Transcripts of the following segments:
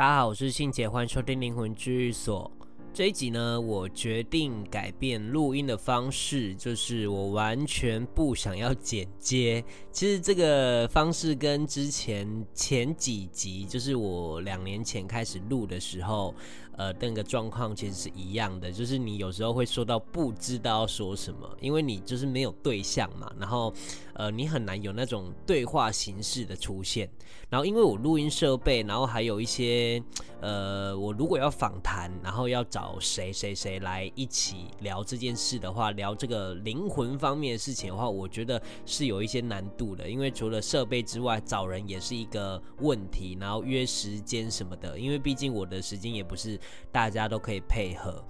大家好，我是信姐，欢迎收听灵魂治愈所。这一集呢，我决定改变录音的方式，就是我完全不想要剪接。其实这个方式跟之前前几集，就是我两年前开始录的时候，呃，那个状况其实是一样的，就是你有时候会说到不知道说什么，因为你就是没有对象嘛，然后呃，你很难有那种对话形式的出现。然后因为我录音设备，然后还有一些呃，我如果要访谈，然后要找找谁谁谁来一起聊这件事的话，聊这个灵魂方面的事情的话，我觉得是有一些难度的，因为除了设备之外，找人也是一个问题，然后约时间什么的，因为毕竟我的时间也不是。大家都可以配合。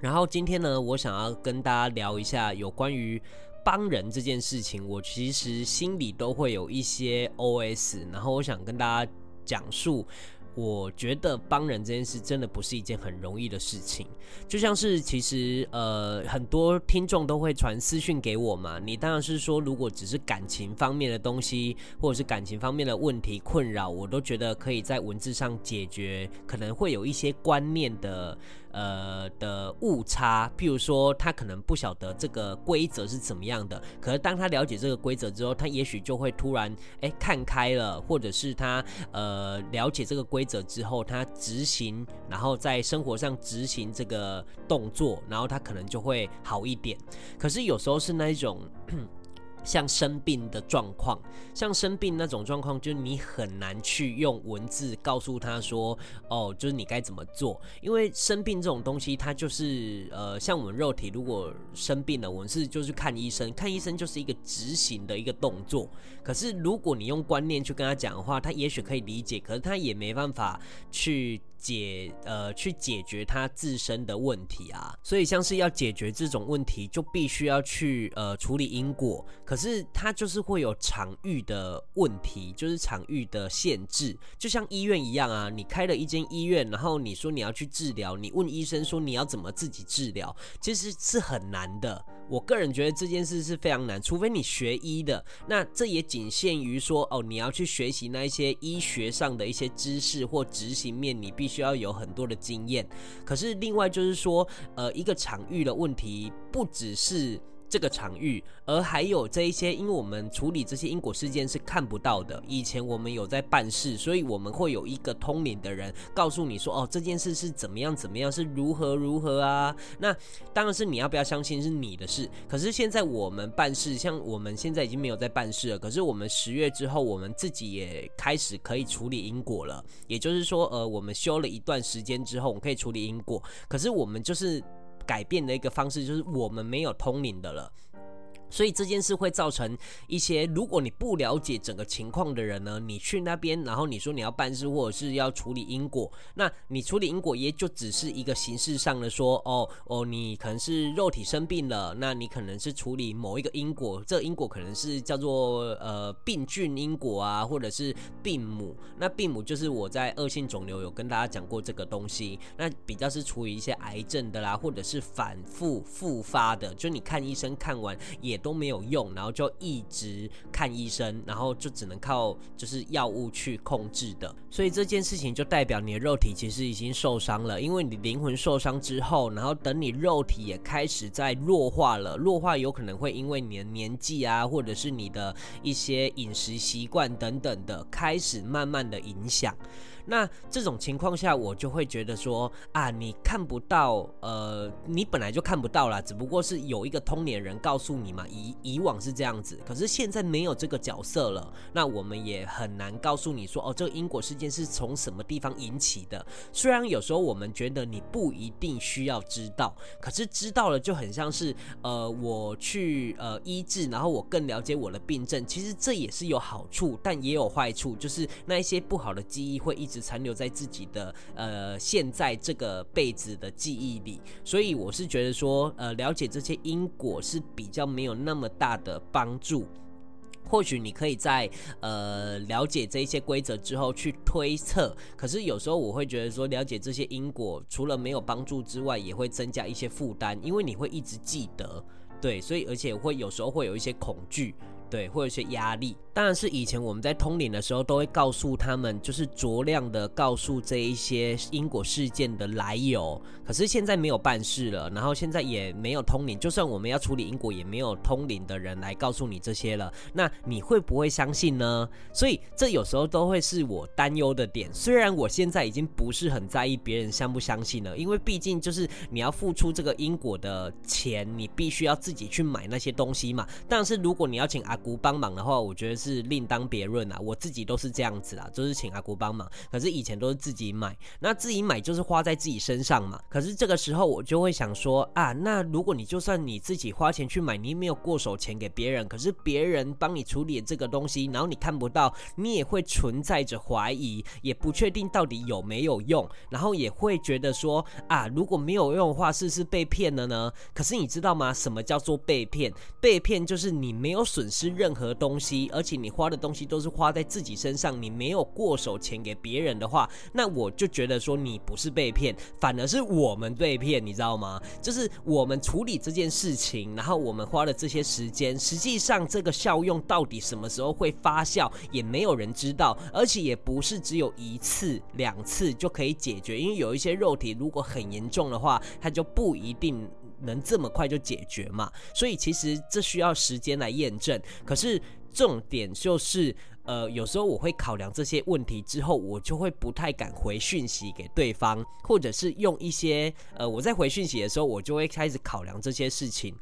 然后今天呢，我想要跟大家聊一下有关于帮人这件事情。我其实心里都会有一些 OS，然后我想跟大家讲述。我觉得帮人这件事真的不是一件很容易的事情，就像是其实呃很多听众都会传私讯给我嘛，你当然是说如果只是感情方面的东西，或者是感情方面的问题困扰，我都觉得可以在文字上解决，可能会有一些观念的。呃的误差，譬如说他可能不晓得这个规则是怎么样的，可是当他了解这个规则之后，他也许就会突然哎看开了，或者是他呃了解这个规则之后，他执行，然后在生活上执行这个动作，然后他可能就会好一点。可是有时候是那一种。像生病的状况，像生病那种状况，就是你很难去用文字告诉他说，哦，就是你该怎么做。因为生病这种东西，它就是呃，像我们肉体如果生病了，我们是就是看医生，看医生就是一个执行的一个动作。可是如果你用观念去跟他讲的话，他也许可以理解，可是他也没办法去。解呃，去解决他自身的问题啊，所以像是要解决这种问题，就必须要去呃处理因果。可是他就是会有场域的问题，就是场域的限制，就像医院一样啊。你开了一间医院，然后你说你要去治疗，你问医生说你要怎么自己治疗，其实是很难的。我个人觉得这件事是非常难，除非你学医的，那这也仅限于说哦，你要去学习那一些医学上的一些知识或执行面，你必须要有很多的经验。可是另外就是说，呃，一个场域的问题不只是。这个场域，而还有这一些，因为我们处理这些因果事件是看不到的。以前我们有在办事，所以我们会有一个通灵的人告诉你说：“哦，这件事是怎么样怎么样，是如何如何啊。”那当然是你要不要相信是你的事。可是现在我们办事，像我们现在已经没有在办事了。可是我们十月之后，我们自己也开始可以处理因果了。也就是说，呃，我们修了一段时间之后，我们可以处理因果。可是我们就是。改变的一个方式就是我们没有通灵的了。所以这件事会造成一些，如果你不了解整个情况的人呢，你去那边，然后你说你要办事或者是要处理因果，那你处理因果也就只是一个形式上的说，哦哦，你可能是肉体生病了，那你可能是处理某一个因果，这因果可能是叫做呃病菌因果啊，或者是病母。那病母就是我在恶性肿瘤有跟大家讲过这个东西，那比较是处理一些癌症的啦，或者是反复复发的，就你看医生看完也。都没有用，然后就一直看医生，然后就只能靠就是药物去控制的。所以这件事情就代表你的肉体其实已经受伤了，因为你灵魂受伤之后，然后等你肉体也开始在弱化了，弱化有可能会因为你的年纪啊，或者是你的一些饮食习惯等等的，开始慢慢的影响。那这种情况下，我就会觉得说啊，你看不到，呃，你本来就看不到啦，只不过是有一个通年人告诉你嘛，以以往是这样子，可是现在没有这个角色了，那我们也很难告诉你说，哦，这个因果事件是从什么地方引起的。虽然有时候我们觉得你不一定需要知道，可是知道了就很像是，呃，我去呃医治，然后我更了解我的病症，其实这也是有好处，但也有坏处，就是那一些不好的记忆会一直。残留在自己的呃现在这个辈子的记忆里，所以我是觉得说，呃，了解这些因果是比较没有那么大的帮助。或许你可以在呃了解这一些规则之后去推测，可是有时候我会觉得说，了解这些因果除了没有帮助之外，也会增加一些负担，因为你会一直记得，对，所以而且会有时候会有一些恐惧。对，会有一些压力。当然是以前我们在通灵的时候，都会告诉他们，就是酌量的告诉这一些因果事件的来由。可是现在没有办事了，然后现在也没有通灵，就算我们要处理因果，也没有通灵的人来告诉你这些了。那你会不会相信呢？所以这有时候都会是我担忧的点。虽然我现在已经不是很在意别人相不相信了，因为毕竟就是你要付出这个因果的钱，你必须要自己去买那些东西嘛。但是如果你要请阿姑帮忙的话，我觉得是另当别论啊，我自己都是这样子啊，就是请阿姑帮忙。可是以前都是自己买，那自己买就是花在自己身上嘛。可是这个时候我就会想说啊，那如果你就算你自己花钱去买，你没有过手钱给别人，可是别人帮你处理这个东西，然后你看不到，你也会存在着怀疑，也不确定到底有没有用，然后也会觉得说啊，如果没有用的话，是不是被骗了呢？可是你知道吗？什么叫做被骗？被骗就是你没有损失任何东西，而且你花的。东西都是花在自己身上，你没有过手钱给别人的话，那我就觉得说你不是被骗，反而是我们被骗，你知道吗？就是我们处理这件事情，然后我们花了这些时间，实际上这个效用到底什么时候会发酵，也没有人知道，而且也不是只有一次两次就可以解决，因为有一些肉体如果很严重的话，它就不一定能这么快就解决嘛，所以其实这需要时间来验证，可是。重点就是，呃，有时候我会考量这些问题之后，我就会不太敢回讯息给对方，或者是用一些，呃，我在回讯息的时候，我就会开始考量这些事情。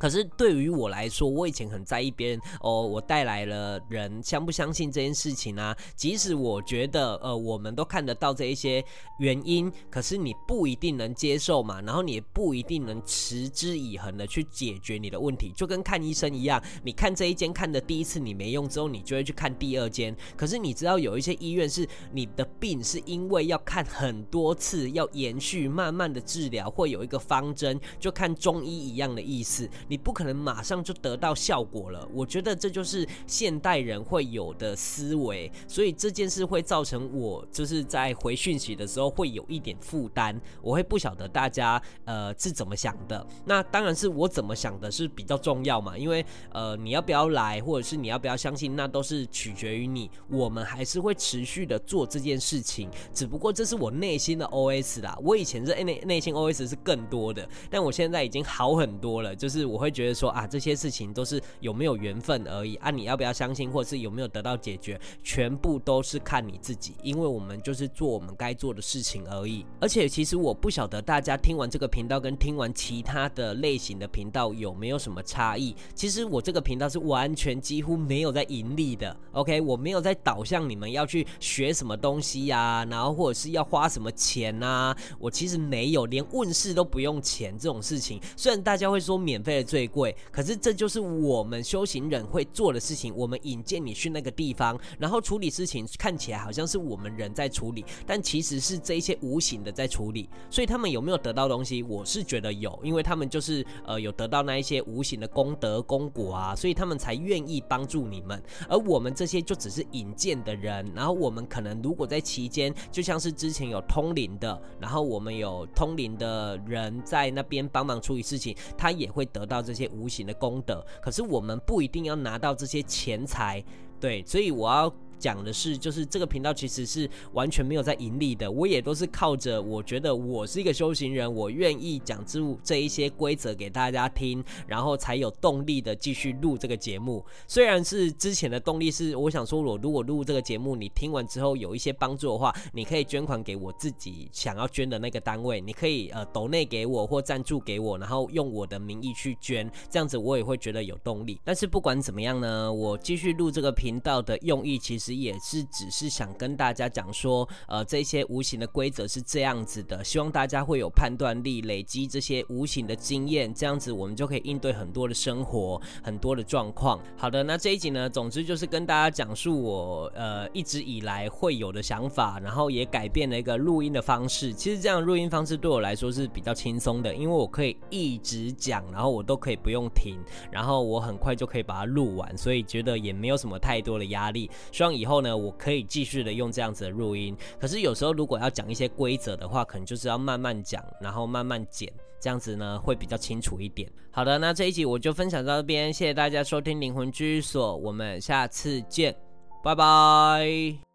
可是对于我来说，我以前很在意别人哦，我带来了人相不相信这件事情啊？即使我觉得呃，我们都看得到这一些原因，可是你不一定能接受嘛，然后你也不一定能持之以恒的去解决你的问题，就跟看医生一样，你看这一间看的第一次你没用之后，你就会去看第二间。可是你知道有一些医院是你的病是因为要看很多次，要延续慢慢的治疗，会有一个方针，就看中医一样的意思。你不可能马上就得到效果了，我觉得这就是现代人会有的思维，所以这件事会造成我就是在回讯息的时候会有一点负担，我会不晓得大家呃是怎么想的。那当然是我怎么想的是比较重要嘛，因为呃你要不要来，或者是你要不要相信，那都是取决于你。我们还是会持续的做这件事情，只不过这是我内心的 OS 啦。我以前是内内心 OS 是更多的，但我现在已经好很多了，就是我。会觉得说啊，这些事情都是有没有缘分而已啊，你要不要相信，或者是有没有得到解决，全部都是看你自己，因为我们就是做我们该做的事情而已。而且其实我不晓得大家听完这个频道跟听完其他的类型的频道有没有什么差异。其实我这个频道是完全几乎没有在盈利的，OK，我没有在导向你们要去学什么东西呀、然后或者是要花什么钱啊，我其实没有，连问世都不用钱这种事情。虽然大家会说免费的。最贵，可是这就是我们修行人会做的事情。我们引荐你去那个地方，然后处理事情，看起来好像是我们人在处理，但其实是这一些无形的在处理。所以他们有没有得到东西？我是觉得有，因为他们就是呃有得到那一些无形的功德功果啊，所以他们才愿意帮助你们。而我们这些就只是引荐的人，然后我们可能如果在期间，就像是之前有通灵的，然后我们有通灵的人在那边帮忙处理事情，他也会得到。这些无形的功德，可是我们不一定要拿到这些钱财，对，所以我要。讲的是，就是这个频道其实是完全没有在盈利的，我也都是靠着我觉得我是一个修行人，我愿意讲这这一些规则给大家听，然后才有动力的继续录这个节目。虽然是之前的动力是，我想说，我如果录这个节目，你听完之后有一些帮助的话，你可以捐款给我自己想要捐的那个单位，你可以呃抖内给我或赞助给我，然后用我的名义去捐，这样子我也会觉得有动力。但是不管怎么样呢，我继续录这个频道的用意其实也是只是想跟大家讲说，呃，这些无形的规则是这样子的，希望大家会有判断力，累积这些无形的经验，这样子我们就可以应对很多的生活，很多的状况。好的，那这一集呢，总之就是跟大家讲述我呃一直以来会有的想法，然后也改变了一个录音的方式。其实这样录音方式对我来说是比较轻松的，因为我可以一直讲，然后我都可以不用停，然后我很快就可以把它录完，所以觉得也没有什么太多的压力。希望以后呢，我可以继续的用这样子的录音。可是有时候如果要讲一些规则的话，可能就是要慢慢讲，然后慢慢剪，这样子呢会比较清楚一点。好的，那这一集我就分享到这边，谢谢大家收听灵魂居所，我们下次见，拜拜。